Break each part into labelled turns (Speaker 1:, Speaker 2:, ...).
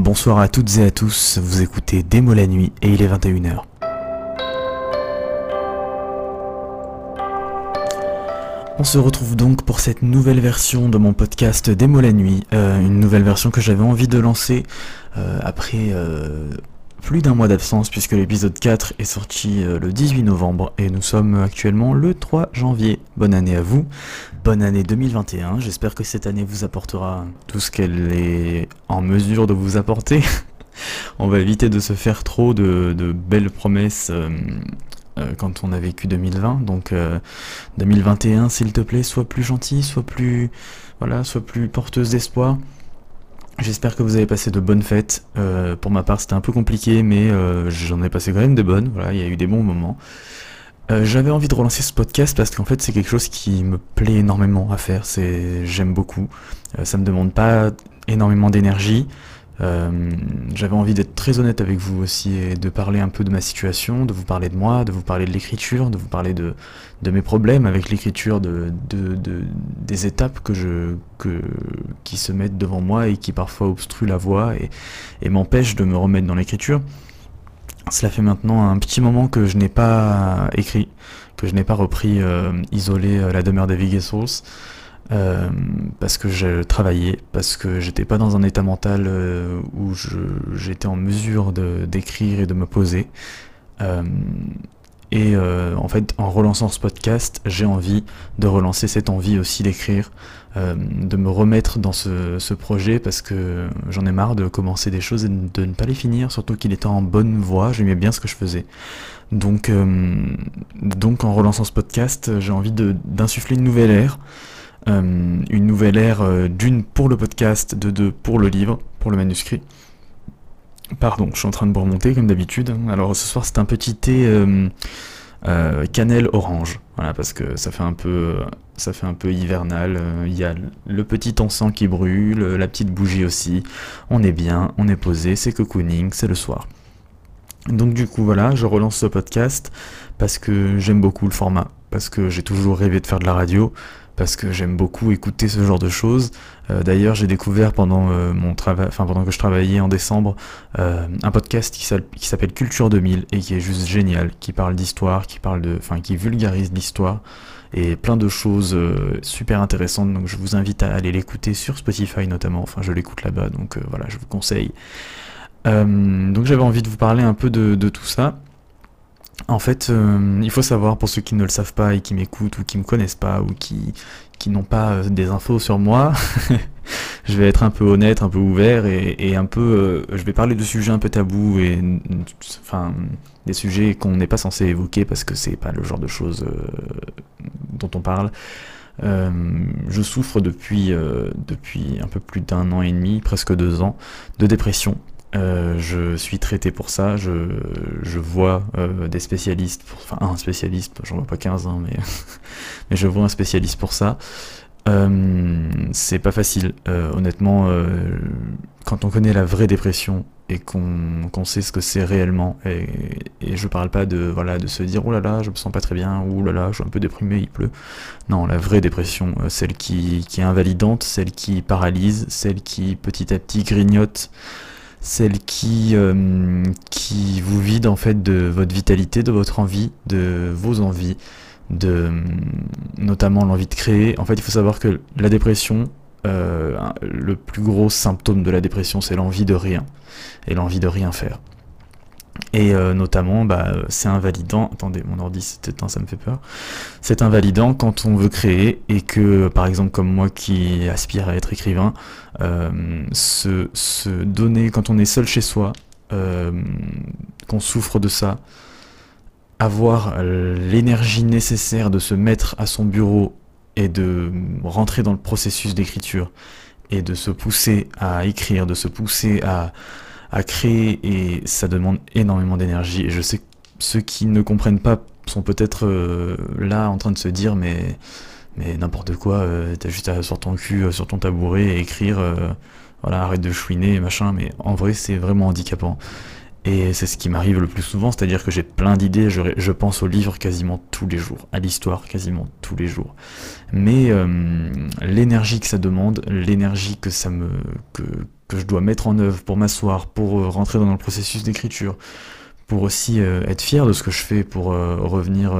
Speaker 1: Bonsoir à toutes et à tous, vous écoutez Démo la nuit et il est 21h. On se retrouve donc pour cette nouvelle version de mon podcast Démo la nuit, euh, une nouvelle version que j'avais envie de lancer euh, après euh, plus d'un mois d'absence puisque l'épisode 4 est sorti le 18 novembre et nous sommes actuellement le 3 janvier. Bonne année à vous, bonne année 2021, j'espère que cette année vous apportera tout ce qu'elle est en mesure de vous apporter. On va éviter de se faire trop de, belles promesses euh, quand on a vécu 2020. Donc 2021, euh, s'il te plaît, sois plus gentil, sois plus, voilà, sois plus porteuse d'espoir. J'espère que vous avez passé de bonnes fêtes. Euh, pour ma part, c'était un peu compliqué, mais j'en ai passé quand même de bonnes. Voilà, il y a eu des bons moments. J'avais envie de relancer ce podcast parce qu'en fait, c'est quelque chose qui me plaît énormément à faire. C'est, j'aime beaucoup. ça me demande pas énormément d'énergie. Euh, j'avais envie d'être très honnête avec vous aussi et de parler un peu de ma situation, de vous parler de moi, de vous parler de l'écriture, de vous parler de, de mes problèmes avec l'écriture, de, de, de, des étapes que je, que, qui se mettent devant moi et qui parfois obstruent la voix et, et m'empêchent de me remettre dans l'écriture. Cela fait maintenant un petit moment que je n'ai pas écrit, que je n'ai pas repris euh, isolé euh, la demeure des Vigesos. Euh, parce que je travaillais, parce que j'étais pas dans un état mental euh, où j'étais en mesure d'écrire et de me poser. Euh, et en fait, en relançant ce podcast, j'ai envie de relancer cette envie aussi d'écrire, de me remettre dans ce, projet parce que j'en ai marre de commencer des choses et de ne pas les finir, surtout qu'il était en bonne voie, j'aimais bien ce que je faisais. Donc, donc en relançant ce podcast, j'ai envie d'insuffler une nouvelle ère. Euh, une nouvelle ère euh, d'une pour le podcast, de deux pour le livre, pour le manuscrit. Pardon, je suis en train de me remonter comme d'habitude. Alors ce soir c'est un petit thé euh, cannelle orange, voilà parce que ça fait un peu, ça fait un peu hivernal. Il y a le petit encens qui brûle, la petite bougie aussi. On est bien, on est posé, c'est cocooning, c'est le soir. Donc du coup voilà, je relance ce podcast parce que j'aime beaucoup le format, parce que j'ai toujours rêvé de faire de la radio, parce que j'aime beaucoup écouter ce genre de choses. Euh, d'ailleurs, j'ai découvert pendant euh, mon travail, enfin pendant que je travaillais en décembre, euh, un podcast qui s'appelle Culture 2000 et qui est juste génial, qui parle d'histoire, qui parle de, enfin qui vulgarise l'histoire et plein de choses super intéressantes. Donc je vous invite à aller l'écouter sur Spotify notamment. Enfin, je l'écoute là-bas, donc voilà, je vous conseille. donc j'avais envie de vous parler un peu de tout ça. En fait, euh, il faut savoir pour ceux qui ne le savent pas et qui m'écoutent ou qui me connaissent pas ou qui, n'ont pas euh, des infos sur moi, je vais être un peu honnête, un peu ouvert et, un peu, euh, je vais parler de sujets un peu tabous et enfin des sujets qu'on n'est pas censé évoquer parce que c'est pas le genre de choses dont on parle. je souffre depuis, depuis un peu plus d'un an et demi, presque deux ans, de dépression euh, je suis traité pour ça, je, je vois euh, des spécialistes, enfin un spécialiste, j'en vois pas 15 ans, mais, mais je vois un spécialiste pour ça. Euh, c'est pas facile, honnêtement, quand on connaît la vraie dépression et qu'on sait ce que c'est réellement, et, et, je parle pas de, voilà, de se dire oh là là, je me sens pas très bien, ou oh là là, je suis un peu déprimé, il pleut. Non, la vraie dépression, celle qui, qui est invalidante, celle qui paralyse, celle qui petit à petit grignote celle qui, euh, qui vous vide en fait de votre vitalité, de votre envie, de vos envies, de notamment l'envie de créer. En fait, il faut savoir que la dépression, euh, le plus gros symptôme de la dépression, c'est l'envie de rien et l'envie de rien faire. Et euh, notamment, bah, c'est invalidant. Attendez, mon ordi s'est éteint, ça me fait peur. C'est invalidant quand on veut créer et que, par exemple, comme moi qui aspire à être écrivain, euh, se, se, donner quand on est seul chez soi, euh, qu'on souffre de ça, avoir l'énergie nécessaire de se mettre à son bureau et de rentrer dans le processus d'écriture et de se pousser à écrire, de se pousser à à créer et ça demande énormément d'énergie. Et je sais que ceux qui ne comprennent pas sont peut-être euh, là en train de se dire mais mais n'importe quoi, euh, t'as juste à sur ton cul, euh, sur ton tabouret et écrire, voilà, arrête de chouiner, machin, mais en vrai c'est vraiment handicapant. Et c'est ce qui m'arrive le plus souvent, c'est-à-dire que j'ai plein d'idées, je, pense aux livres quasiment tous les jours, à l'histoire quasiment tous les jours. Mais l'énergie que ça demande, l'énergie que ça me, que, que je dois mettre en œuvre pour m'asseoir, pour rentrer dans le processus d'écriture, pour aussi être fier de ce que je fais, pour revenir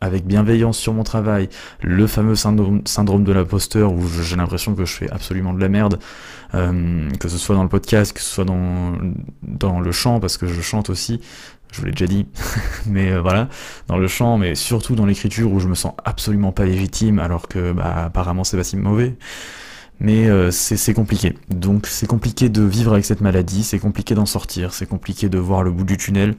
Speaker 1: avec bienveillance sur mon travail, le fameux syndrome, de l'imposteur où j'ai l'impression que je fais absolument de la merde, euh, que ce soit dans le podcast, que ce soit dans, le chant, parce que je chante aussi, je vous l'ai déjà dit, mais euh, voilà, dans le chant, mais surtout dans l'écriture où je me sens absolument pas légitime, alors que bah, apparemment c'est pas si mauvais. Mais euh, c'est compliqué. Donc c'est compliqué de vivre avec cette maladie, c'est compliqué d'en sortir, c'est compliqué de voir le bout du tunnel.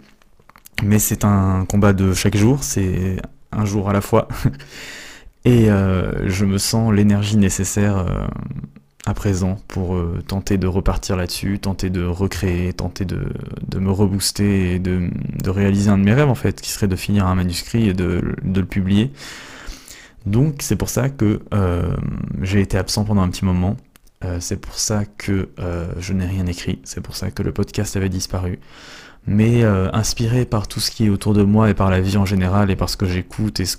Speaker 1: Mais c'est un combat de chaque jour, c'est un jour à la fois. Et euh, je me sens l'énergie nécessaire euh, à présent pour tenter de repartir là-dessus, tenter de recréer, tenter de, me rebooster et de, réaliser un de mes rêves en fait, qui serait de finir un manuscrit et de, le publier. Donc c'est pour ça que j'ai été absent pendant un petit moment. c'est pour ça que je n'ai rien écrit. C'est pour ça que le podcast avait disparu mais euh, inspiré par tout ce qui est autour de moi et par la vie en général et par ce que j'écoute et ce,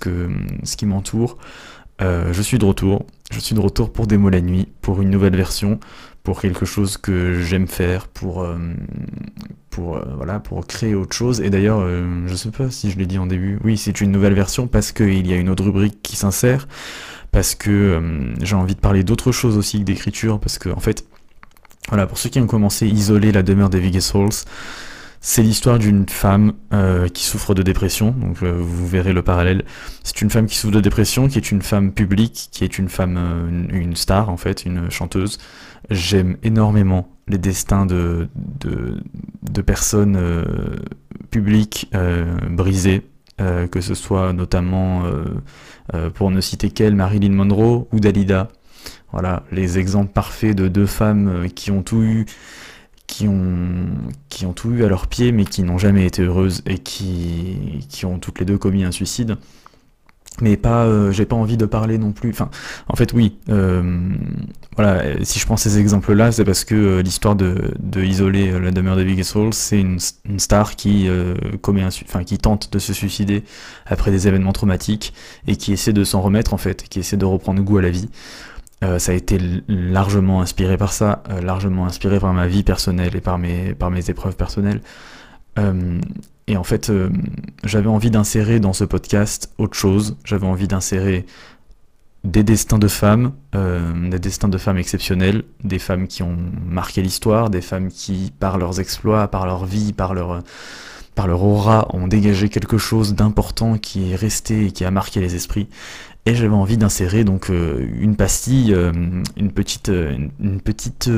Speaker 1: ce qui m'entoure, euh, je suis de retour. Je suis de retour pour Démo la nuit, pour une nouvelle version, pour quelque chose que j'aime faire, pour, euh, pour, voilà, pour créer autre chose. Et d'ailleurs, je sais pas si je l'ai dit en début, oui, c'est une nouvelle version parce qu'il y a une autre rubrique qui s'insère, parce que j'ai envie de parler d'autre chose aussi que d'écriture, parce que en fait, voilà, pour ceux qui ont commencé isoler la demeure des Vegas Souls, c'est l'histoire d'une femme euh, qui souffre de dépression, donc euh, vous verrez le parallèle. C'est une femme qui souffre de dépression, qui est une femme publique, qui est une femme, euh, une star en fait, une chanteuse. J'aime énormément les destins de, de, personnes publiques brisées, que ce soit notamment, pour ne citer qu'elle, Marilyn Monroe ou Dalida. Voilà, les exemples parfaits de deux femmes qui ont tout eu qui ont, qui ont tout eu à leurs pieds mais qui n'ont jamais été heureuses et qui, qui ont toutes les deux commis un suicide. Mais pas, euh, j'ai pas envie de parler non plus. Enfin, en fait, oui. Euh, voilà, si je prends ces exemples-là, c'est parce que euh, l'histoire de, de, isoler la demeure de Big Soul, c'est une, star qui commet un, enfin, qui tente de se suicider après des événements traumatiques et qui essaie de s'en remettre en fait, qui essaie de reprendre goût à la vie. Euh, ça a été largement inspiré par ça, euh, largement inspiré par ma vie personnelle et par mes, par mes épreuves personnelles. Euh, et en fait, j'avais envie d'insérer dans ce podcast autre chose. J'avais envie d'insérer des destins de femmes, des destins de femmes exceptionnelles, des femmes qui ont marqué l'histoire, des femmes qui, par leurs exploits, par leur vie, par leur, par leur aura, ont dégagé quelque chose d'important qui est resté et qui a marqué les esprits. Et j'avais envie d'insérer donc euh, une pastille, euh, une petite, euh, une petite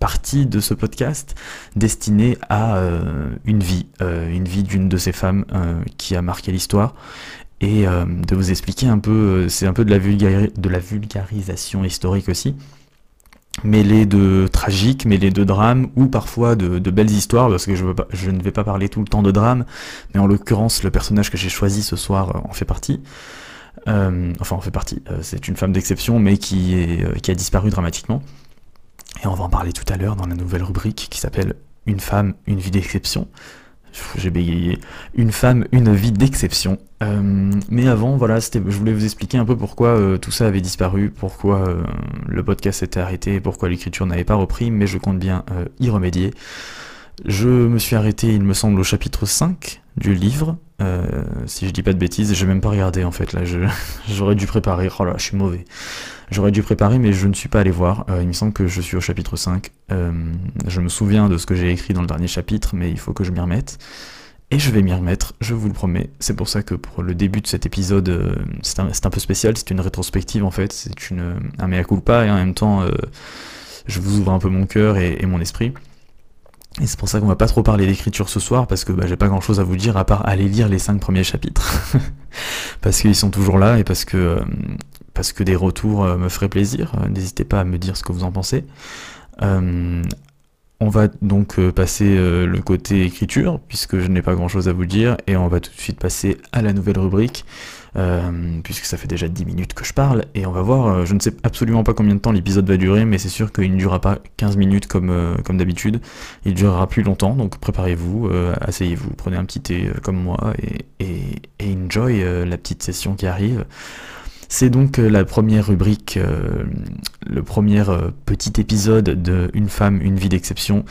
Speaker 1: partie de ce podcast destinée à une vie, une vie d'une de ces femmes qui a marqué l'histoire. Et de vous expliquer un peu, c'est un peu de la, de la vulgarisation historique aussi, mêlée de tragique, mêlée de drame ou parfois de, belles histoires, parce que je, veux pas, je, ne vais pas parler tout le temps de drame, mais en l'occurrence le personnage que j'ai choisi ce soir en fait partie. Euh, enfin, on fait partie. Euh, c'est une femme d'exception, mais qui, euh, qui a disparu dramatiquement. Et on va en parler tout à l'heure dans la nouvelle rubrique qui s'appelle Une femme, une vie d'exception. J'ai bégayé. Une femme, une vie d'exception. mais avant, voilà, je voulais vous expliquer un peu pourquoi tout ça avait disparu, pourquoi le podcast s'était arrêté, pourquoi l'écriture n'avait pas repris, mais je compte bien y remédier. Je me suis arrêté, il me semble, au chapitre 5 du livre, euh, si je dis pas de bêtises, j'ai même pas regardé en fait là, j'aurais dû préparer, oh là, je suis mauvais. J'aurais dû préparer mais je ne suis pas allé voir, euh, il me semble que je suis au chapitre 5. Euh, je me souviens de ce que j'ai écrit dans le dernier chapitre mais il faut que je m'y remette. Et je vais m'y remettre, je vous le promets. C'est pour ça que pour le début de cet épisode, c'est un, peu spécial, c'est une rétrospective en fait, c'est une un mea culpa et en même temps je vous ouvre un peu mon cœur et mon esprit. Et c'est pour ça qu'on va pas trop parler d'écriture ce soir, parce que bah, j'ai pas grand chose à vous dire à part aller lire les cinq premiers chapitres. parce qu'ils sont toujours là et parce que, euh, parce que des retours euh, me feraient plaisir. Euh, n'hésitez pas à me dire ce que vous en pensez. on va donc passer le côté écriture, puisque je n'ai pas grand chose à vous dire, et on va tout de suite passer à la nouvelle rubrique. Euh, puisque ça fait déjà 10 minutes que je parle, et on va voir, euh, je ne sais absolument pas combien de temps l'épisode va durer, mais c'est sûr qu'il ne durera pas 15 minutes comme, euh, comme d'habitude, il durera plus longtemps, donc préparez-vous, asseyez-vous, prenez un petit thé comme moi, et, et, enjoy la petite session qui arrive. C'est donc la première rubrique, le premier petit épisode de Une femme, une vie d'exception.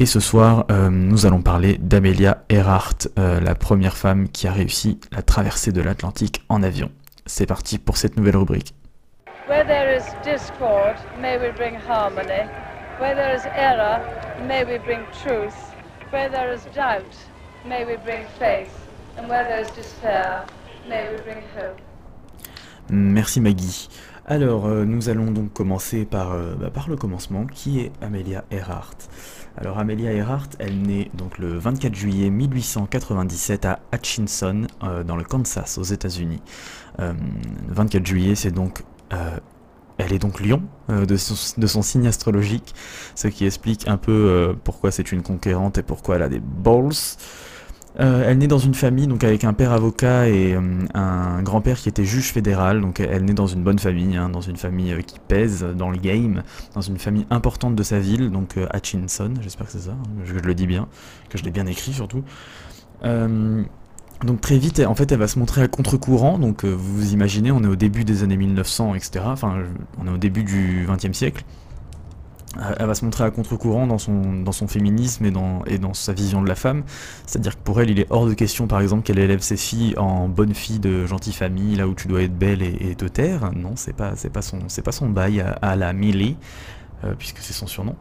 Speaker 1: Et ce soir, nous allons parler d'Amelia Earhart, la première femme qui a réussi la traversée de l'Atlantique en avion. C'est parti pour cette nouvelle rubrique.
Speaker 2: Where there is discord, may we bring harmony. Where there is error, may we bring truth. Where there is doubt, may we bring faith. And where there is despair, may we bring hope.
Speaker 1: Merci Maggie. Alors, euh, nous allons donc commencer par, euh, bah, par le commencement, qui est Amelia Earhart. Alors, Amelia Earhart, elle naît donc le 24 juillet 1897 à Hutchinson, euh, dans le Kansas, aux États-Unis. 24 juillet, c'est donc elle est donc lion son, de, son, signe astrologique, ce qui explique un peu pourquoi c'est une conquérante et pourquoi elle a des balls. Euh, elle naît dans une famille donc avec un père avocat et euh, un grand-père qui était juge fédéral. Donc elle naît dans une bonne famille, hein, dans une famille euh, qui pèse dans le game, dans une famille importante de sa ville, donc Hutchinson. J'espère que c'est ça, hein, que je le dis bien, que je l'ai bien écrit surtout. donc très vite, en fait, elle va se montrer à contre-courant. Donc vous imaginez, on est au début des années 1900, etc. Enfin, on est au début du XXe siècle elle va se montrer à contre-courant dans son, dans son féminisme et dans, sa vision de la femme. C'est-à-dire que pour elle, il est hors de question, par exemple, qu'elle élève ses filles en bonne fille de gentille famille, là où tu dois être belle et, te taire. Non, c'est pas, pas son bail à, la Millie, euh, puisque c'est son surnom.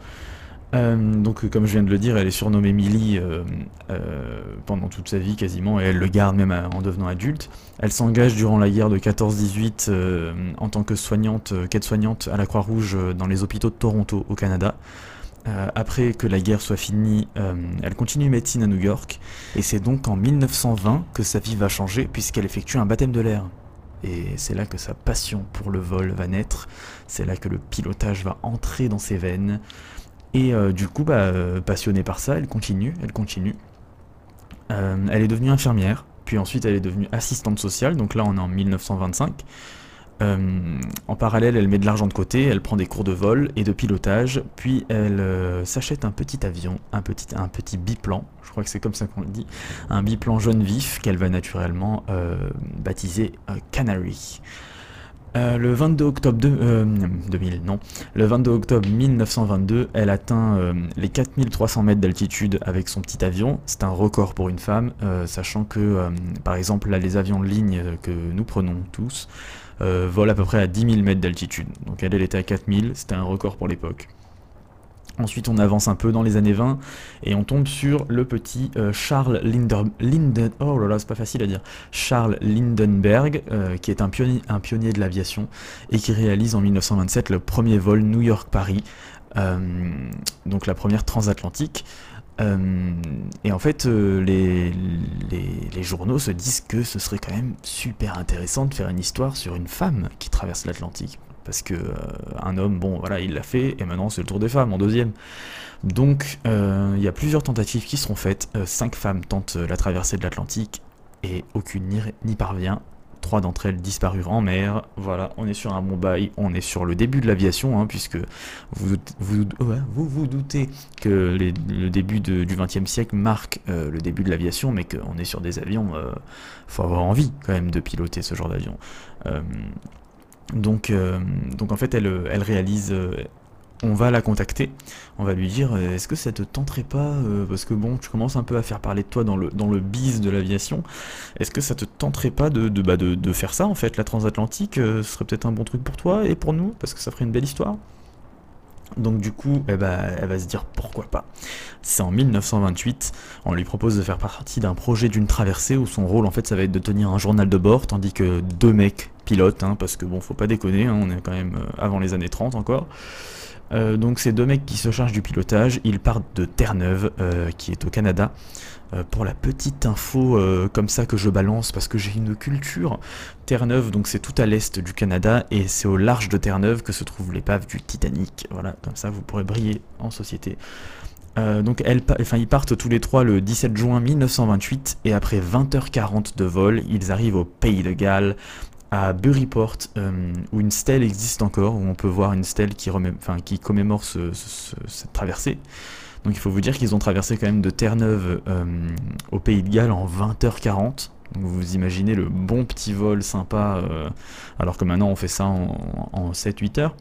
Speaker 1: Euh, donc comme je viens de le dire, elle est surnommée Millie euh, euh, pendant toute sa vie quasiment, et elle le garde même en devenant adulte. Elle s'engage durant la guerre de 14-18 en tant que soignante, qu'aide-soignante à la Croix-Rouge dans les hôpitaux de Toronto au Canada. après que la guerre soit finie, elle continue médecine à New York, et c'est donc en 1920 que sa vie va changer puisqu'elle effectue un baptême de l'air. Et c'est là que sa passion pour le vol va naître, c'est là que le pilotage va entrer dans ses veines. Et euh, du coup, bah, euh, passionnée par ça, elle continue, elle continue. Euh, elle est devenue infirmière, puis ensuite elle est devenue assistante sociale, donc là on est en 1925. en parallèle, elle met de l'argent de côté, elle prend des cours de vol et de pilotage, puis elle s'achète un petit avion, un petit, un petit biplan, je crois que c'est comme ça qu'on le dit, un biplan jaune vif qu'elle va naturellement baptiser Canary. Euh, le 22 octobre de, 2000, euh, non. Le 22 octobre 1922, elle atteint euh, les 4300 mètres d'altitude avec son petit avion. C'est un record pour une femme, sachant que, par exemple, là, les avions de ligne que nous prenons tous volent à peu près à 10 000 mètres d'altitude. Donc elle, elle était à 4000, c'était un record pour l'époque. Ensuite, on avance un peu dans les années 20 et on tombe sur le petit euh, Charles Linden, oh là là, c'est pas facile à dire, Charles Lindenberg, euh, qui est un pionnier, de l'aviation et qui réalise en 1927 le premier vol New York-Paris, euh, donc la première transatlantique. et en fait, les, journaux se disent que ce serait quand même super intéressant de faire une histoire sur une femme qui traverse l'Atlantique parce que euh, un homme, bon voilà, il l'a fait, et maintenant c'est le tour des femmes en deuxième. Donc euh, il y a plusieurs tentatives qui seront faites, euh, cinq femmes tentent la traversée de l'Atlantique, et aucune n'y parvient. Trois d'entre elles disparurent en mer. Voilà, on est sur un bon bail, on est sur le début de l'aviation, hein, puisque vous vous, vous, doutez que le début du XXe siècle marque le début de l'aviation, mais qu'on est sur des avions, faut avoir envie quand même de piloter ce genre d'avion. Donc, euh, donc en fait, elle, elle réalise. Euh, on va la contacter, on va lui dire euh, est-ce que ça te tenterait pas parce que bon tu commences un peu à faire parler de toi dans le dans le biz de l'aviation est-ce que ça te tenterait pas de bah, de faire ça en fait la transatlantique ce serait peut-être un bon truc pour toi et pour nous parce que ça ferait une belle histoire? Donc du coup, eh ben, elle va se dire pourquoi pas. C'est en 1928, on lui propose de faire partie d'un projet d'une traversée où son rôle en fait ça va être de tenir un journal de bord, tandis que deux mecs pilotent, hein, parce que bon faut pas déconner, hein, on est quand même euh, avant les années 30 encore. Euh, donc ces deux mecs qui se chargent du pilotage, ils partent de Terre-Neuve, euh, qui est au Canada, euh, pour la petite info comme ça que je balance parce que j'ai une culture, Terre-Neuve, donc c'est tout à l'est du Canada et c'est au large de Terre-Neuve que se trouve l'épave du Titanic. Voilà, comme ça vous pourrez briller en société. Donc ils partent tous les trois le 17 juin 1928 et après 20h40 de vol, ils arrivent au Pays de Galles, à Buryport, où une stèle existe encore, où on peut voir une stèle qui, commémore cette traversée. Donc il faut vous dire qu'ils ont traversé quand même de Terre-Neuve euh, au Pays de Galles en 20h40. vous imaginez le bon petit vol sympa, euh, alors que maintenant on fait ça en, 7-8 heures.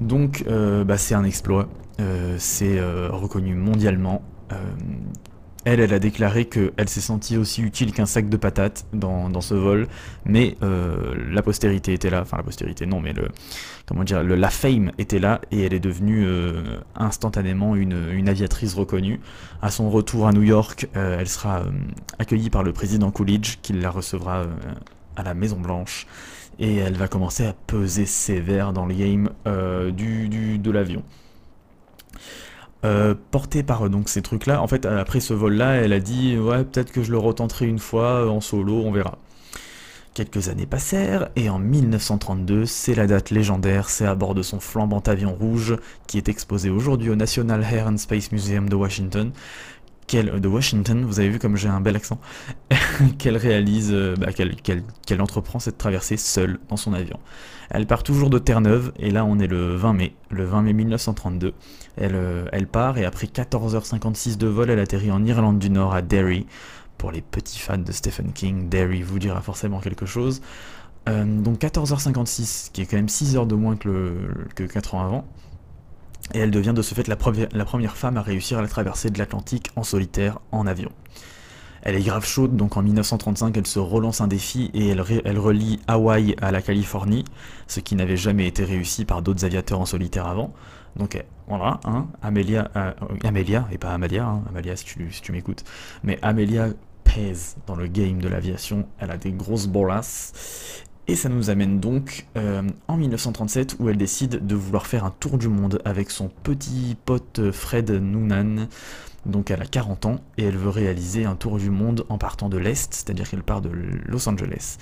Speaker 1: Donc euh, bah, c'est un exploit, euh, c'est reconnu mondialement. Elle, elle a déclaré qu'elle s'est sentie aussi utile qu'un sac de patates dans, ce vol, mais euh, la postérité était là, enfin la postérité non, mais le, comment dire, le, la fame était là et elle est devenue euh, instantanément une, aviatrice reconnue. À son retour à New York, euh, elle sera accueillie par le président Coolidge qui la recevra à la Maison Blanche et elle va commencer à peser sévère dans le game du, de l'avion. Euh, portée par donc ces trucs-là. En fait, après ce vol-là, elle a dit ouais, peut-être que je le retenterai une fois euh, en solo, on verra. Quelques années passèrent et en 1932, c'est la date légendaire, c'est à bord de son flambant avion rouge qui est exposé aujourd'hui au National Air and Space Museum de Washington. De Washington, vous avez vu comme j'ai un bel accent, qu'elle réalise, euh, bah, qu'elle entreprend cette traversée seule dans son avion. Elle part toujours de Terre-Neuve, et là on est le 20 mai, le 20 mai 1932. Elle, euh, elle part, et après 14h56 de vol, elle atterrit en Irlande du Nord, à Derry. Pour les petits fans de Stephen King, Derry vous dira forcément quelque chose. Euh, donc 14h56, qui est quand même 6 heures de moins que, le, que 4 ans avant. Et elle devient de ce fait la, première femme à réussir à la traversée de l'Atlantique en solitaire en avion. Elle est grave chaude, donc en 1935, elle se relance un défi et elle, relie Hawaï à la Californie, ce qui n'avait jamais été réussi par d'autres aviateurs en solitaire avant. Donc eh, voilà, hein, Amelia, euh, Amelia, et pas Amalia, hein, tu, si tu m'écoutes, mais Amelia pèse dans le game de l'aviation, elle a des grosses bolas, et ça nous amène donc euh, en 1937 où elle décide de vouloir faire un tour du monde avec son petit pote Fred Noonan, donc elle a 40 ans et elle veut réaliser un tour du monde en partant de l'Est, c'est-à-dire qu'elle part de Los Angeles.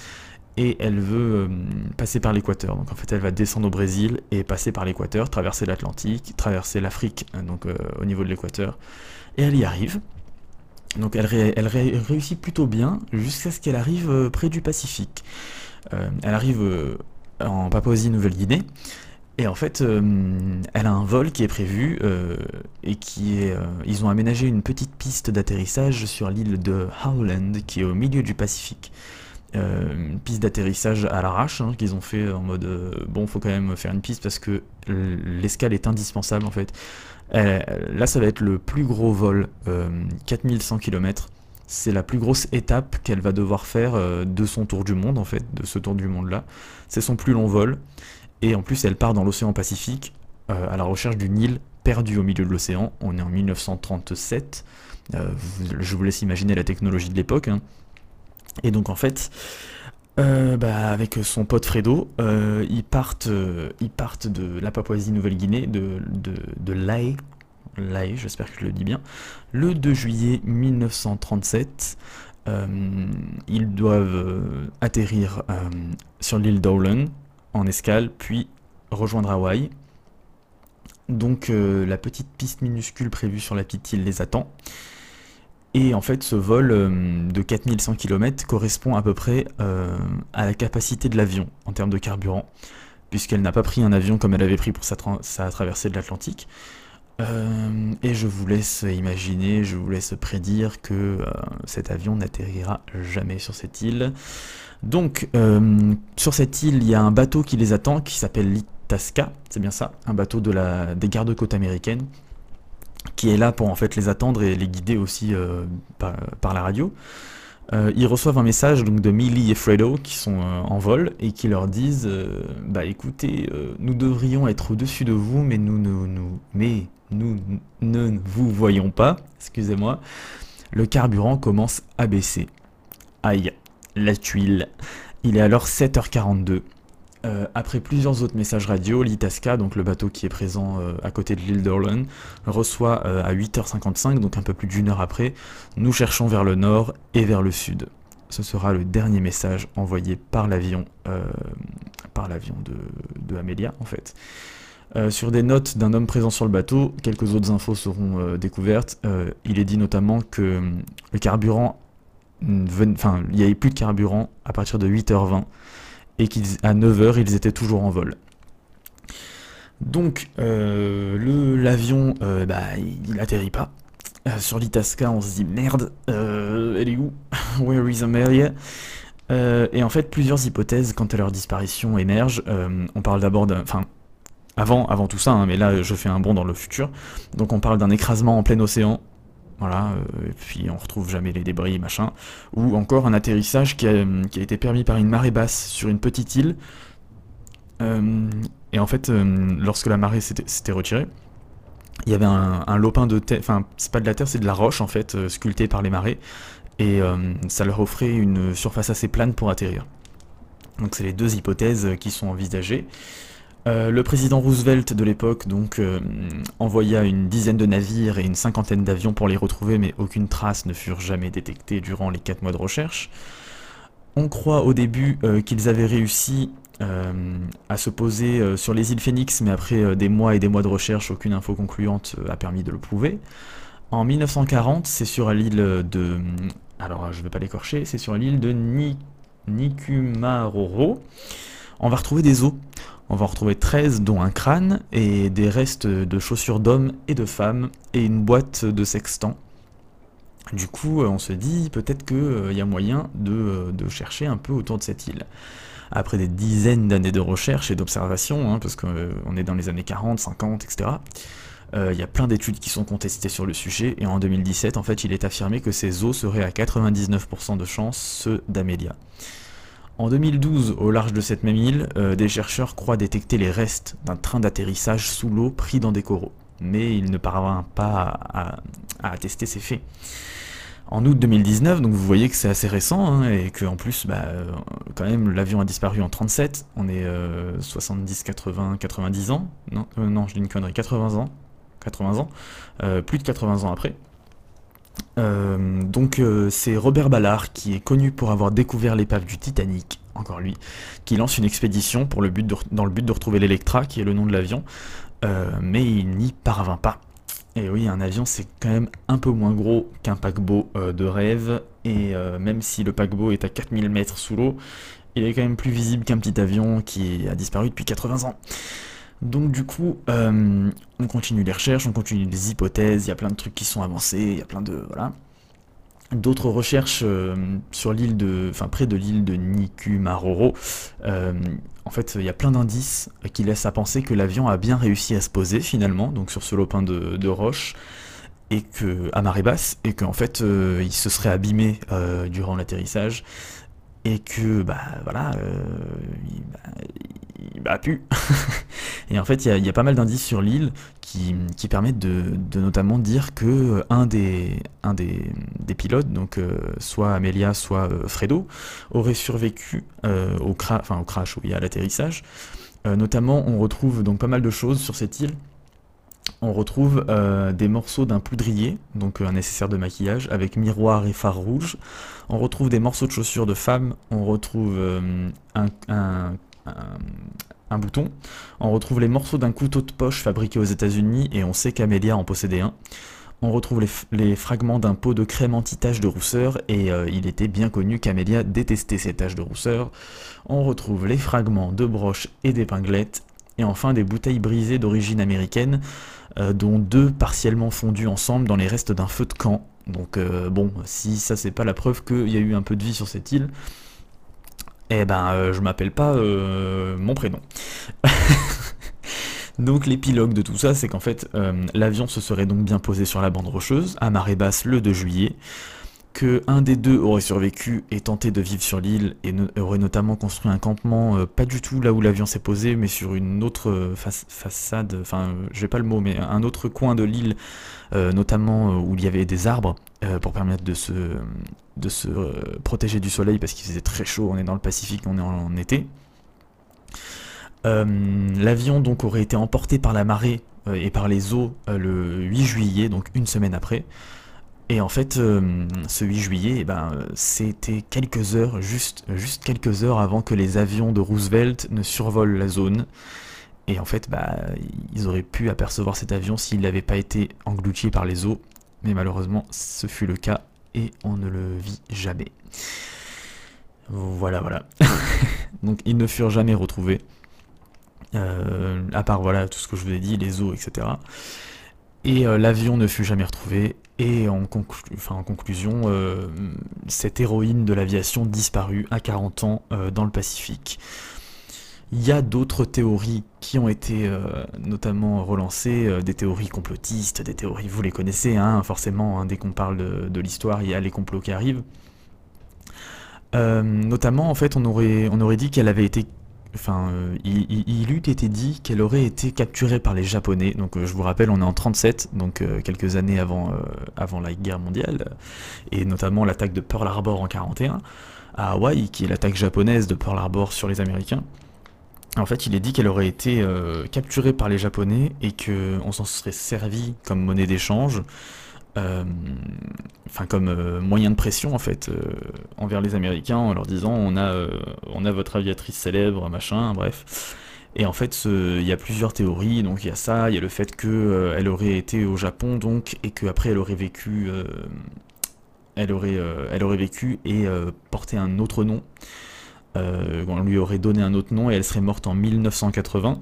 Speaker 1: Et elle veut euh, passer par l'équateur. Donc en fait elle va descendre au Brésil et passer par l'équateur, traverser l'Atlantique, traverser l'Afrique, euh, donc euh, au niveau de l'équateur. Et elle y arrive. Donc elle réussit plutôt bien jusqu'à ce qu'elle arrive près du Pacifique. Elle arrive en Papouasie-Nouvelle-Guinée et en fait, euh, elle a un vol qui est prévu euh, et qui est. Euh, ils ont aménagé une petite piste d'atterrissage sur l'île de Howland, qui est au milieu du Pacifique. une piste d'atterrissage à l'arrache hein, qu'ils ont fait en mode bon, faut quand même faire une piste parce que l'escale est indispensable en fait. là, ça va être le plus gros vol, 4100 km. C'est la plus grosse étape qu'elle va devoir faire de son tour du monde en fait, de ce tour du monde là. C'est son plus long vol. Et en plus, elle part dans l'océan Pacifique euh, à la recherche d'une île perdue au milieu de l'océan. On est en 1937. Euh, je vous laisse imaginer la technologie de l'époque. Hein. Et donc en fait, euh, bah, avec son pote Fredo, ils, partent, ils partent de la Papouasie-Nouvelle-Guinée, de, de, de Lae, Lae j'espère que je le dis bien, le 2 juillet 1937. ils doivent atterrir sur l'île d'Owlen, en escale, puis rejoindre Hawaï. Donc euh, la petite piste minuscule prévue sur la petite île les attend. Et en fait, ce vol euh, de 4100 km correspond à peu près euh, à la capacité de l'avion en termes de carburant, puisqu'elle n'a pas pris un avion comme elle avait pris pour sa traversée de l'Atlantique. Et je vous laisse imaginer, je vous laisse prédire que cet avion n'atterrira jamais sur cette île. Donc, euh, sur cette île, il y a un bateau qui les attend, qui s'appelle l'Itasca, c'est bien ça, un bateau des gardes-côtes américaines, qui est là pour en fait les attendre et les guider aussi euh, par, la radio. Euh, ils reçoivent un message donc de Millie et Fredo qui sont en vol et qui leur disent bah écoutez nous devrions être au-dessus de vous mais nous ne nous, mais nous ne vous voyons pas excusez-moi le carburant commence à baisser aïe la tuile. Il est alors 7h42. Euh, après plusieurs autres messages radio, l'Itasca, donc le bateau qui est présent euh, à côté de l'île d'Orlon, reçoit euh, à 8h55, donc un peu plus d'une heure après, nous cherchons vers le nord et vers le sud. Ce sera le dernier message envoyé par l'avion, par l'avion de, de, Amelia en fait. Sur des notes d'un homme présent sur le bateau, quelques autres infos seront découvertes. il est dit notamment que le carburant enfin, il n'y avait plus de carburant à partir de 8h20 et qu'à 9h, ils étaient toujours en vol. Donc, euh, l'avion, euh, bah, il, n'atterrit pas. sur l'Itasca, on se dit merde, elle est où? Where is Amelia? Et en fait, plusieurs hypothèses quant à leur disparition émergent. on parle d'abord d'un. Enfin, avant, avant tout ça, hein, mais là je fais un bond dans le futur. Donc on parle d'un écrasement en plein océan. Voilà, euh, et puis on retrouve jamais les débris, machin. Ou encore un atterrissage qui a, été permis par une marée basse sur une petite île. Euh, et en fait, euh, lorsque la marée s'était retirée, il y avait un, lopin de terre, enfin c'est pas de la terre, c'est de la roche en fait, sculptée par les marées. Et ça leur offrait une surface assez plane pour atterrir. Donc c'est les deux hypothèses qui sont envisagées. Euh, le président Roosevelt de l'époque donc euh, envoya une dizaine de navires et une cinquantaine d'avions pour les retrouver, mais aucune trace ne furent jamais détectées durant les quatre mois de recherche. On croit au début euh, qu'ils avaient réussi à se poser sur les îles Phoenix, mais après des mois et des mois de recherche, aucune info concluante a permis de le prouver. En 1940, c'est sur l'île de... Alors je ne vais pas l'écorcher, c'est sur l'île de Nikumaroro. On va retrouver des os on va retrouver 13 dont un crâne et des restes de chaussures d'hommes et de femmes et une boîte de sextant. Du coup, euh, on se dit peut-être qu'il euh, y a moyen euh, de, chercher un peu autour de cette île. Après des dizaines d'années de recherche et d'observation, hein, parce qu'on est dans les années 40, 50, etc., il y a plein d'études qui sont contestées sur le sujet, et en 2017, en fait, il est affirmé que ces os seraient à 99% de chance ceux d'Amelia. En 2012, au large de cette même île, euh, des chercheurs croient détecter les restes d'un train d'atterrissage sous l'eau pris dans des coraux, mais ils ne parviennent pas à, attester ces faits. En août 2019, donc vous voyez que c'est assez récent, hein, et qu'en plus, bah, euh, quand même, l'avion a disparu en 37, on est 70, 80, 90 ans, non, euh, non, je dis une connerie, 80 ans, 80 ans, plus de 80 ans après. Euh, donc euh, c'est Robert Ballard qui est connu pour avoir découvert l'épave du Titanic, encore lui, qui lance une expédition dans le but de retrouver l'Electra, qui est le nom de l'avion, euh, mais il n'y parvint pas. Et oui, un avion c'est quand même un peu moins gros qu'un paquebot de rêve, et même si le paquebot est à 4000 mètres sous l'eau, il est quand même plus visible qu'un petit avion qui a disparu depuis 80 ans. Donc du coup, euh, on continue les recherches, on continue les hypothèses, il y a plein de trucs qui sont avancés, il y a plein de... voilà. D'autres recherches euh, sur l'île de... enfin près de l'île de Nikumaroro, euh, en fait il y a plein d'indices qui laissent à penser que l'avion a bien réussi à se poser finalement, donc sur ce lopin de, roche, et que à marée basse, et qu'en fait il se serait abîmé durant l'atterrissage, et que bah voilà il, bah, a pu. et en fait, il y, a pas mal d'indices sur l'île qui, permettent de, notamment dire que euh, un des, un des, pilotes, donc euh, soit Amelia, soit euh, Fredo, aurait survécu au, enfin, au crash, oui, à l'atterrissage. notamment, on retrouve donc pas mal de choses sur cette île. On retrouve des morceaux d'un poudrier, donc un nécessaire de maquillage, avec miroir et phare rouge. On retrouve des morceaux de chaussures de femmes. On retrouve un, bouton. On retrouve les morceaux d'un couteau de poche fabriqué aux États-Unis et on sait qu'Amelia en possédait un. On retrouve les, fragments d'un pot de crème anti-tache de rousseur et euh, il était bien connu qu'Amelia détestait ces taches de rousseur. On retrouve les fragments de broches et d'épinglettes et enfin des bouteilles brisées d'origine américaine euh, dont deux partiellement fondues ensemble dans les restes d'un feu de camp. Donc euh, bon, si ça c'est pas la preuve qu'il y a eu un peu de vie sur cette île, eh ben, euh, je m'appelle pas euh, mon prénom. donc l'épilogue de tout ça, c'est qu'en fait, euh, l'avion se serait donc bien posé sur la bande rocheuse, à marée basse le 2 juillet, que un des deux aurait survécu et tenté de vivre sur l'île et aurait notamment construit un campement pas du tout là où l'avion s'est posé mais sur une autre façade, enfin j'ai pas le mot mais un autre coin de l'île notamment où il y avait des arbres pour permettre de se, euh, protéger du soleil parce qu'il faisait très chaud, on est dans le Pacifique, on est en, été. Euh, l'avion donc aurait été emporté par la marée euh, et par les eaux le 8 juillet, donc une semaine après. Et en fait, ce 8 juillet, eh ben, c'était quelques heures, juste, juste quelques heures avant que les avions de Roosevelt ne survolent la zone. Et en fait, bah, ils auraient pu apercevoir cet avion s'il n'avait pas été englouti par les eaux. Mais malheureusement, ce fut le cas et on ne le vit jamais. Voilà, voilà. Donc ils ne furent jamais retrouvés. Euh, à part voilà tout ce que je vous ai dit, les os, etc. Et l'avion ne fut jamais retrouvé. Et en, conclusion, cette héroïne de l'aviation disparut à 40 ans dans le Pacifique. Il y a d'autres théories qui ont été notamment relancées, des théories complotistes, des théories, vous les connaissez, hein, forcément, hein, dès qu'on parle de, de l'histoire, il y a les complots qui arrivent. notamment, en fait, on aurait, on aurait dit qu'elle avait été enfin, euh, il, eût été dit qu'elle aurait été capturée par les Japonais. Donc, euh, je vous rappelle, on est en 37, donc euh, quelques années avant, la guerre mondiale, et notamment l'attaque de Pearl Harbor en 41 à Hawaï, qui est l'attaque japonaise de Pearl Harbor sur les Américains. En fait, il est dit qu'elle aurait été capturée par les Japonais et qu'on s'en serait servi comme monnaie d'échange enfin comme euh, moyen de pression en fait euh, envers les Américains en leur disant on a on a votre aviatrice célèbre machin bref. Et en fait il y a plusieurs théories. Donc il y a ça il y a le fait que elle aurait été au Japon donc et qu'après elle aurait vécu elle aurait elle aurait vécu et porté un autre nom. On lui aurait donné un autre nom et elle serait morte en 1980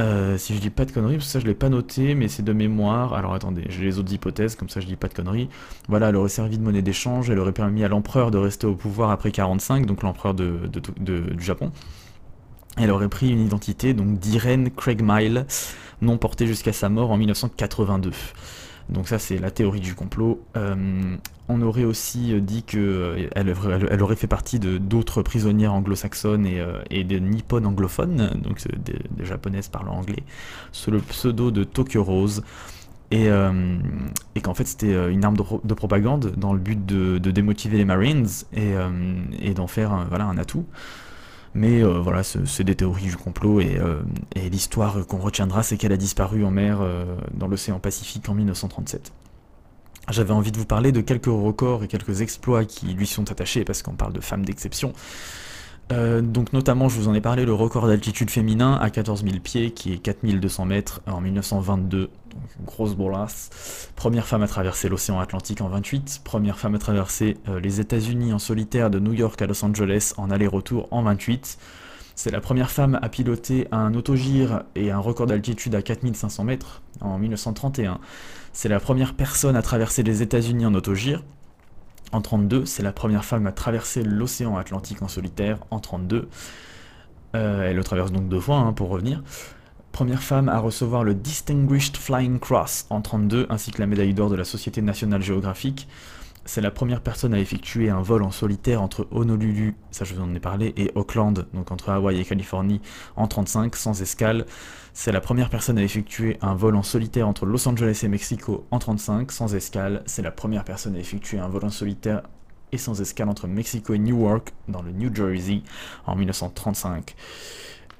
Speaker 1: euh, si je dis pas de conneries, parce que ça je l'ai pas noté, mais c'est de mémoire. Alors attendez, j'ai les autres hypothèses, comme ça je dis pas de conneries. Voilà, elle aurait servi de monnaie d'échange, elle aurait permis à l'empereur de rester au pouvoir après 45, donc l'empereur de, du Japon. Elle aurait pris une identité donc d'Irene Craig Mile, non portée jusqu'à sa mort en 1982. Donc ça c'est la théorie du complot. Euh, on aurait aussi euh, dit qu'elle euh, elle, aurait fait partie de d'autres prisonnières anglo-saxonnes et, et des nippones anglophones, donc des, japonaises parlant anglais, sous le pseudo de Tokyo Rose. Et, qu'en fait c'était une arme de, propagande dans le but de, démotiver les Marines et, d'en faire voilà, un atout. Mais euh, voilà, c'est des théories du complot et, euh, l'histoire qu'on retiendra, c'est qu'elle a disparu en mer euh, dans l'océan Pacifique en 1937. J'avais envie de vous parler de quelques records et quelques exploits qui lui sont attachés, parce qu'on parle de femmes d'exception. Donc notamment, je vous en ai parlé, le record d'altitude féminin à 14 000 pieds, qui est 4200 mètres en 1922 grosse bourrasse. Première femme à traverser l'océan Atlantique en 28, première femme à traverser euh, les États-Unis en solitaire de New York à Los Angeles en aller-retour en 28. C'est la première femme à piloter un autogire et un record d'altitude à 4500 mètres en 1931. C'est la première personne à traverser les États-Unis en autogire. En 32, c'est la première femme à traverser l'océan Atlantique en solitaire en 32. Euh, elle le traverse donc deux fois hein, pour revenir première femme à recevoir le Distinguished Flying Cross en 32, ainsi que la médaille d'or de la Société nationale géographique. C'est la première personne à effectuer un vol en solitaire entre Honolulu, ça je vous en ai parlé, et Auckland, donc entre Hawaï et Californie, en 35, sans escale. C'est la première personne à effectuer un vol en solitaire entre Los Angeles et Mexico en 35, sans escale. C'est la première personne à effectuer un vol en solitaire et sans escale entre Mexico et Newark, dans le New Jersey, en 1935.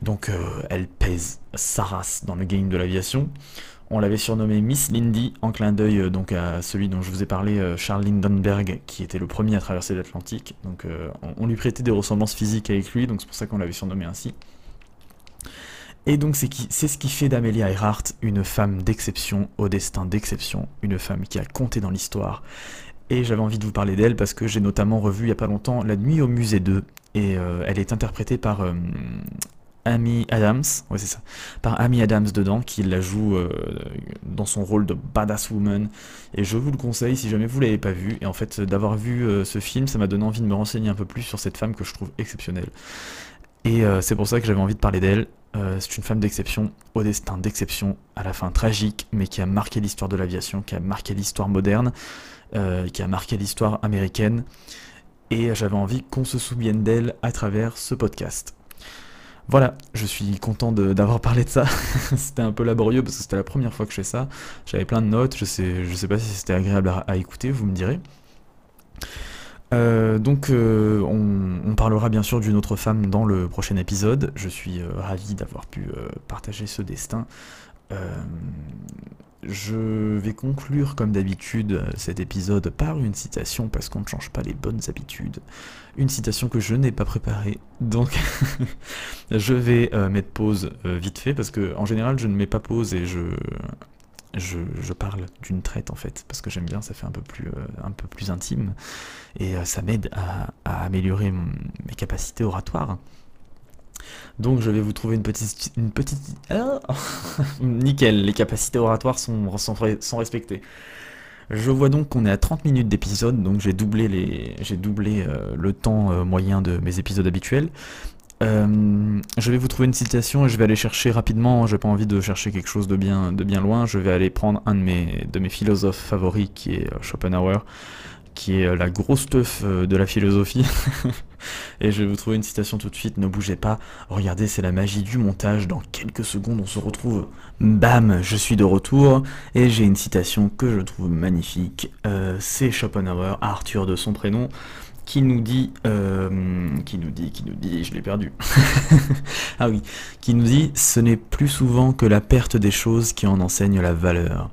Speaker 1: Donc euh, elle pèse sa race dans le game de l'aviation. On l'avait surnommée Miss Lindy en clin d'œil euh, donc à celui dont je vous ai parlé, euh, Charles Lindenberg, qui était le premier à traverser l'Atlantique. Donc on, lui prêtait des ressemblances physiques avec lui, donc c'est pour ça qu'on l'avait surnommé ainsi. Et donc c'est ce qui fait d'Amelia Earhart une femme d'exception, au destin d'exception, une femme qui a compté dans l'histoire. Et j'avais envie de vous parler d'elle parce que j'ai notamment revu il n'y a pas longtemps La Nuit au Musée 2, et elle est interprétée par Amy Adams, ouais c'est ça, par Amy Adams dedans, qui la joue euh, dans son rôle de badass woman. Et je vous le conseille si jamais vous l'avez pas vu. Et en fait, d'avoir vu euh, ce film, ça m'a donné envie de me renseigner un peu plus sur cette femme que je trouve exceptionnelle. Et euh, c'est pour ça que j'avais envie de parler d'elle. c'est une femme d'exception, au destin d'exception, à la fin tragique, mais qui a marqué l'histoire de l'aviation, qui a marqué l'histoire moderne, qui a marqué l'histoire américaine. Et j'avais envie qu'on se souvienne d'elle à travers ce podcast. Voilà, je suis content d'avoir parlé de ça. c'était un peu laborieux parce que c'était la première fois que je fais ça. J'avais plein de notes, je sais, sais pas si c'était agréable à, écouter, vous me direz. Euh, donc euh, on, parlera bien sûr d'une autre femme dans le prochain épisode. Je suis euh, ravi d'avoir pu partager ce destin. Je vais conclure comme d'habitude cet épisode par une citation parce qu'on ne change pas les bonnes habitudes. Une citation que je n'ai pas préparée, donc je vais euh, mettre pause euh, vite fait parce que en général je ne mets pas pause et je, je, parle d'une traite en fait parce que j'aime bien, ça fait un peu plus, un peu plus intime et ça m'aide à, améliorer mes capacités oratoires. Donc je vais vous trouver une petite... Une petite... Ah Nickel, les capacités oratoires sont, sont respectées. Je vois donc qu'on est à 30 minutes d'épisode, donc j'ai doublé, les, j'ai doublé euh, le temps euh, moyen de mes épisodes habituels. Euh, je vais vous trouver une citation et je vais aller chercher rapidement, j'ai pas envie de chercher quelque chose de bien, de bien loin, je vais aller prendre un de mes, de mes philosophes favoris qui est Schopenhauer qui est euh, la grosse teuf euh, de la philosophie. et je vais vous trouver une citation tout de suite, ne bougez pas, regardez, c'est la magie du montage, dans quelques secondes on se retrouve, bam, je suis de retour, et j'ai une citation que je trouve magnifique, euh, c'est Schopenhauer, Arthur de son prénom, qui nous dit, qui nous dit, qui nous dit, je l'ai perdu. ah oui, qui nous dit, ce n'est plus souvent que la perte des choses qui en enseigne la valeur.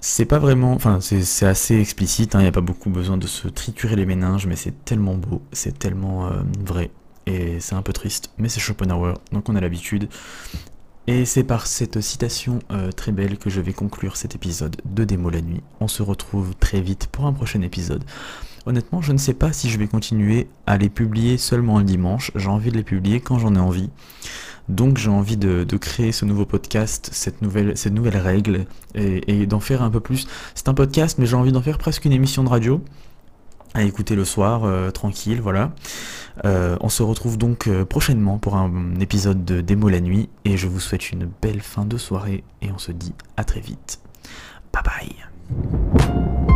Speaker 1: C'est pas vraiment, enfin c'est assez explicite, il hein, n'y a pas beaucoup besoin de se triturer les méninges, mais c'est tellement beau, c'est tellement euh, vrai, et c'est un peu triste, mais c'est Schopenhauer, donc on a l'habitude. Et c'est par cette citation euh, très belle que je vais conclure cet épisode de Démo la nuit. On se retrouve très vite pour un prochain épisode. Honnêtement, je ne sais pas si je vais continuer à les publier seulement le dimanche, j'ai envie de les publier quand j'en ai envie. Donc j'ai envie de, créer ce nouveau podcast, cette nouvelle, règle, et, d'en faire un peu plus. C'est un podcast, mais j'ai envie d'en faire presque une émission de radio à écouter le soir, euh, tranquille, voilà. Euh, on se retrouve donc euh, prochainement pour un épisode de Démo la nuit, et je vous souhaite une belle fin de soirée, et on se dit à très vite. Bye bye